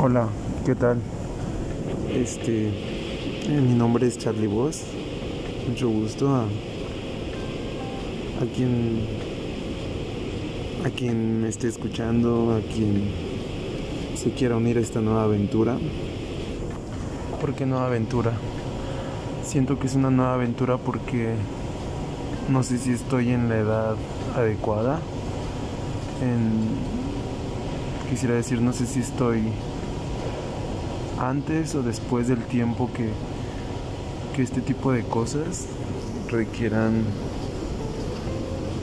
Hola, ¿qué tal? Este, eh, mi nombre es Charlie Voss. Mucho gusto a, a quien a quien me esté escuchando, a quien se quiera unir a esta nueva aventura. ¿Por qué nueva aventura? Siento que es una nueva aventura porque no sé si estoy en la edad adecuada. En, quisiera decir, no sé si estoy antes o después del tiempo que, que este tipo de cosas requieran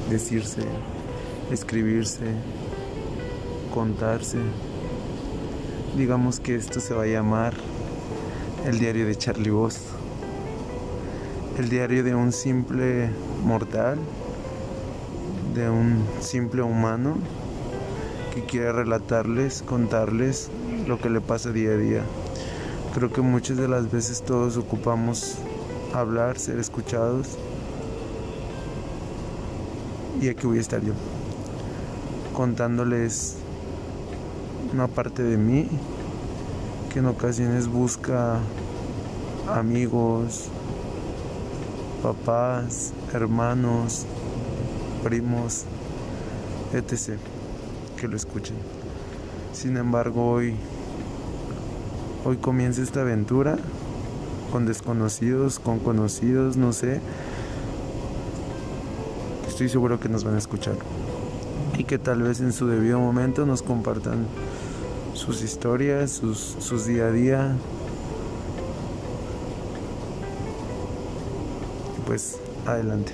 decirse, escribirse, contarse. Digamos que esto se va a llamar el diario de Charlie Voss. El diario de un simple mortal, de un simple humano que quiere relatarles, contarles lo que le pasa día a día. Creo que muchas de las veces todos ocupamos hablar, ser escuchados. Y aquí voy a estar yo, contándoles una parte de mí que en ocasiones busca amigos, papás, hermanos, primos, etc. que lo escuchen. Sin embargo, hoy Hoy comienza esta aventura con desconocidos, con conocidos, no sé. Estoy seguro que nos van a escuchar y que tal vez en su debido momento nos compartan sus historias, sus, sus día a día. Pues adelante.